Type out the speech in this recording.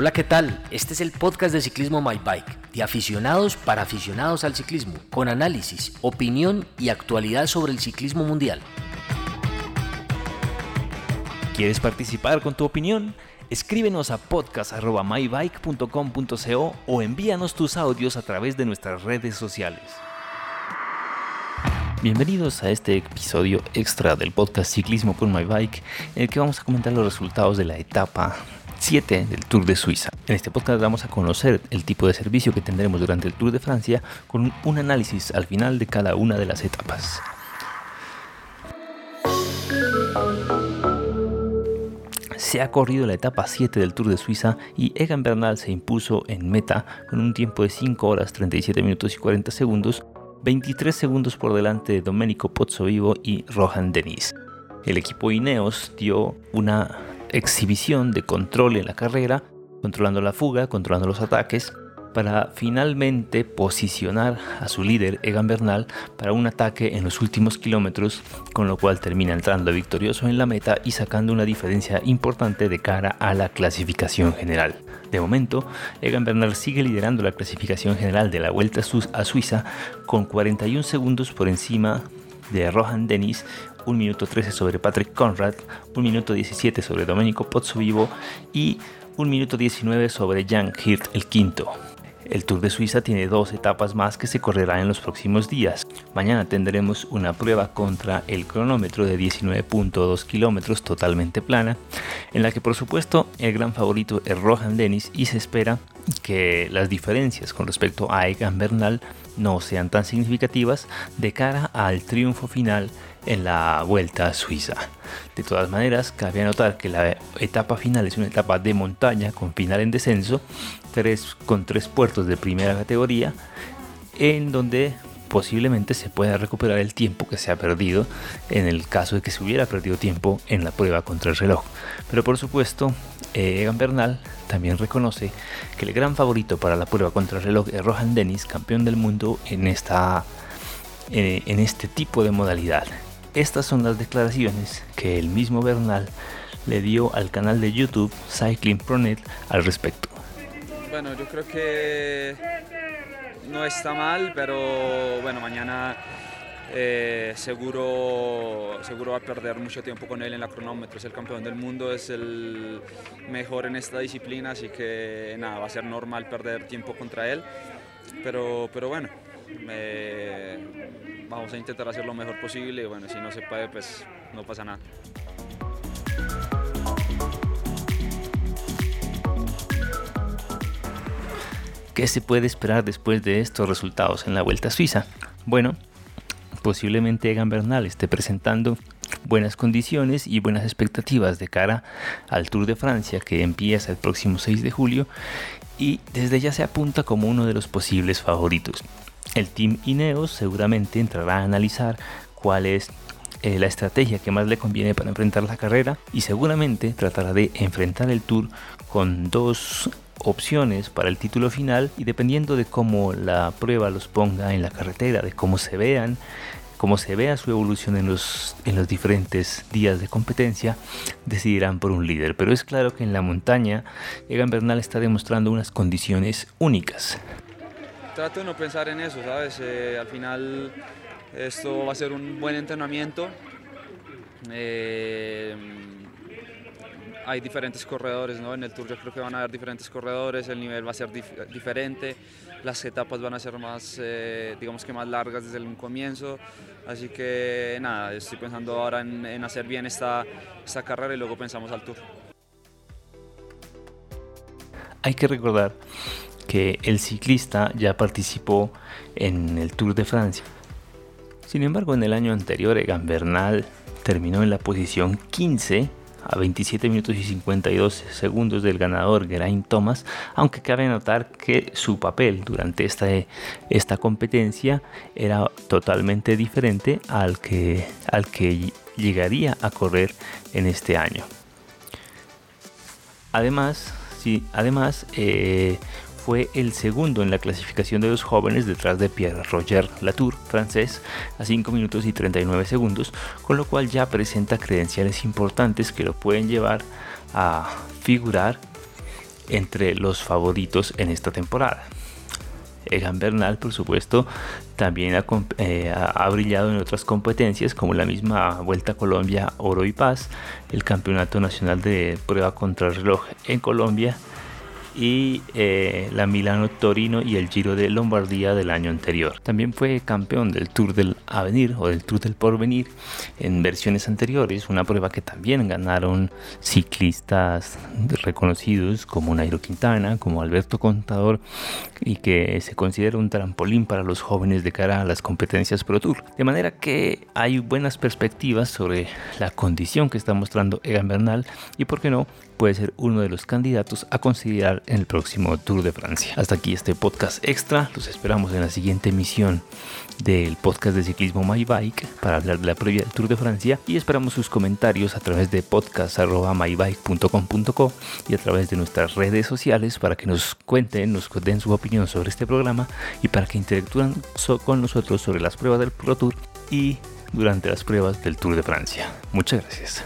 Hola, ¿qué tal? Este es el podcast de Ciclismo My Bike, de aficionados para aficionados al ciclismo, con análisis, opinión y actualidad sobre el ciclismo mundial. ¿Quieres participar con tu opinión? Escríbenos a podcast.mybike.com.co o envíanos tus audios a través de nuestras redes sociales. Bienvenidos a este episodio extra del podcast Ciclismo con My Bike, en el que vamos a comentar los resultados de la etapa 7 del Tour de Suiza. En este podcast vamos a conocer el tipo de servicio que tendremos durante el Tour de Francia con un análisis al final de cada una de las etapas. Se ha corrido la etapa 7 del Tour de Suiza y Egan Bernal se impuso en meta con un tiempo de 5 horas 37 minutos y 40 segundos, 23 segundos por delante de Domenico Pozzovivo y Rohan Dennis. El equipo Ineos dio una exhibición de control en la carrera, controlando la fuga, controlando los ataques, para finalmente posicionar a su líder Egan Bernal para un ataque en los últimos kilómetros, con lo cual termina entrando victorioso en la meta y sacando una diferencia importante de cara a la clasificación general. De momento, Egan Bernal sigue liderando la clasificación general de la Vuelta a Suiza con 41 segundos por encima de Rohan Dennis, 1 minuto 13 sobre Patrick Conrad, 1 minuto 17 sobre Domenico Pozzovivo y 1 minuto 19 sobre Jan Hirt el quinto. El Tour de Suiza tiene dos etapas más que se correrán en los próximos días. Mañana tendremos una prueba contra el cronómetro de 19.2 kilómetros totalmente plana, en la que por supuesto el gran favorito es Rohan Dennis y se espera que las diferencias con respecto a Egan Bernal no sean tan significativas de cara al triunfo final en la Vuelta a Suiza. De todas maneras, cabe anotar que la etapa final es una etapa de montaña con final en descenso, con tres puertos de primera categoría, en donde posiblemente se pueda recuperar el tiempo que se ha perdido en el caso de que se hubiera perdido tiempo en la prueba contra el reloj. Pero por supuesto, eh, Egan Bernal también reconoce que el gran favorito para la prueba contra el reloj es Rohan Dennis, campeón del mundo en, esta, eh, en este tipo de modalidad. Estas son las declaraciones que el mismo Bernal le dio al canal de YouTube Cycling Pronet al respecto. Bueno, yo creo que no está mal, pero bueno, mañana eh, seguro, seguro va a perder mucho tiempo con él en la cronómetro. Es el campeón del mundo, es el mejor en esta disciplina, así que nada, va a ser normal perder tiempo contra él. Pero, pero bueno, vamos a intentar hacer lo mejor posible y bueno, si no se puede, pues no pasa nada. ¿Qué se puede esperar después de estos resultados en la Vuelta a Suiza? Bueno, posiblemente Egan Bernal esté presentando buenas condiciones y buenas expectativas de cara al Tour de Francia que empieza el próximo 6 de julio y desde ya se apunta como uno de los posibles favoritos. El Team Ineos seguramente entrará a analizar cuál es eh, la estrategia que más le conviene para enfrentar la carrera y seguramente tratará de enfrentar el Tour con dos opciones para el título final y dependiendo de cómo la prueba los ponga en la carretera, de cómo se vean, cómo se vea su evolución en los, en los diferentes días de competencia, decidirán por un líder. Pero es claro que en la montaña Egan Bernal está demostrando unas condiciones únicas trato de no pensar en eso, ¿sabes? Eh, al final esto va a ser un buen entrenamiento. Eh, hay diferentes corredores, ¿no? En el Tour yo creo que van a haber diferentes corredores, el nivel va a ser diferente, las etapas van a ser más, eh, digamos que más largas desde el comienzo, así que nada, estoy pensando ahora en, en hacer bien esta, esta carrera y luego pensamos al Tour. Hay que recordar que el ciclista ya participó en el Tour de Francia. Sin embargo, en el año anterior, Egan Bernal terminó en la posición 15 a 27 minutos y 52 segundos del ganador Geraint Thomas, aunque cabe notar que su papel durante esta, esta competencia era totalmente diferente al que, al que llegaría a correr en este año. Además, sí, además eh, fue el segundo en la clasificación de los jóvenes detrás de Pierre Roger Latour, francés, a 5 minutos y 39 segundos, con lo cual ya presenta credenciales importantes que lo pueden llevar a figurar entre los favoritos en esta temporada. Egan Bernal, por supuesto, también eh, ha, brillado en otras competencias como la misma Vuelta a Colombia Oro y Paz, el Campeonato Nacional de Prueba contra el Reloj en Colombia y eh, la Milano Torino y el Giro de Lombardía del año anterior. También fue campeón del Tour del Avenir o del Tour del Porvenir en versiones anteriores, una prueba que también ganaron ciclistas reconocidos como Nairo Quintana, como Alberto Contador y que se considera un trampolín para los jóvenes de cara a las competencias Pro Tour. De manera que hay buenas perspectivas sobre la condición que está mostrando Egan Bernal y por qué no puede ser uno de los candidatos a considerar en el próximo Tour de Francia. Hasta aquí este podcast extra. Los esperamos en la siguiente emisión del podcast de ciclismo My Bike para hablar de la previa del Tour de Francia y esperamos sus comentarios a través de podcast.mybike.com.co y a través de nuestras redes sociales para que nos cuenten, nos den su opinión sobre este programa y para que interactúen con nosotros sobre las pruebas del Pro Tour y durante las pruebas del Tour de Francia. Muchas gracias.